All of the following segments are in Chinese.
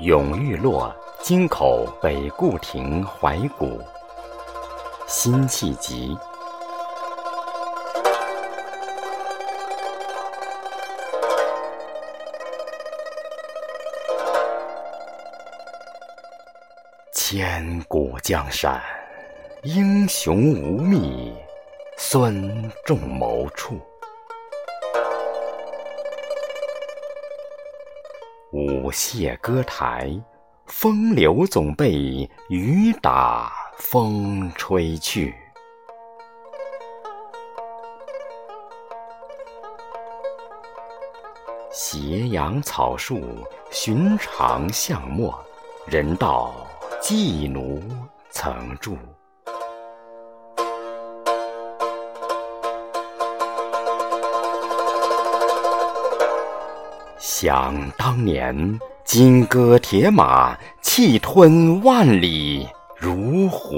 永玉洛京口北固亭怀古，辛弃疾。千古江山，英雄无觅孙仲谋处。舞榭歌台，风流总被雨打风吹去。斜阳草树，寻常巷陌，人道寄奴曾住。想当年，金戈铁马，气吞万里如虎。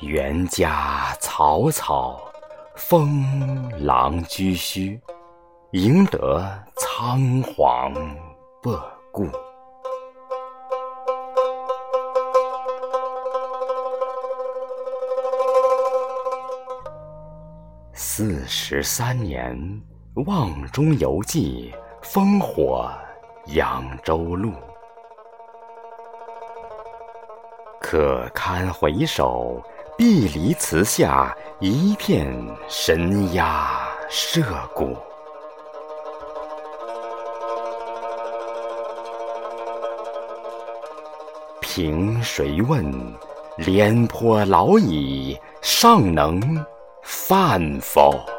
袁家草草，封狼居胥，赢得仓皇不故。四十三年，望中犹记烽火扬州路。可堪回首，碧离词下一片神鸦社鼓。凭谁问？廉颇老矣，尚能饭否？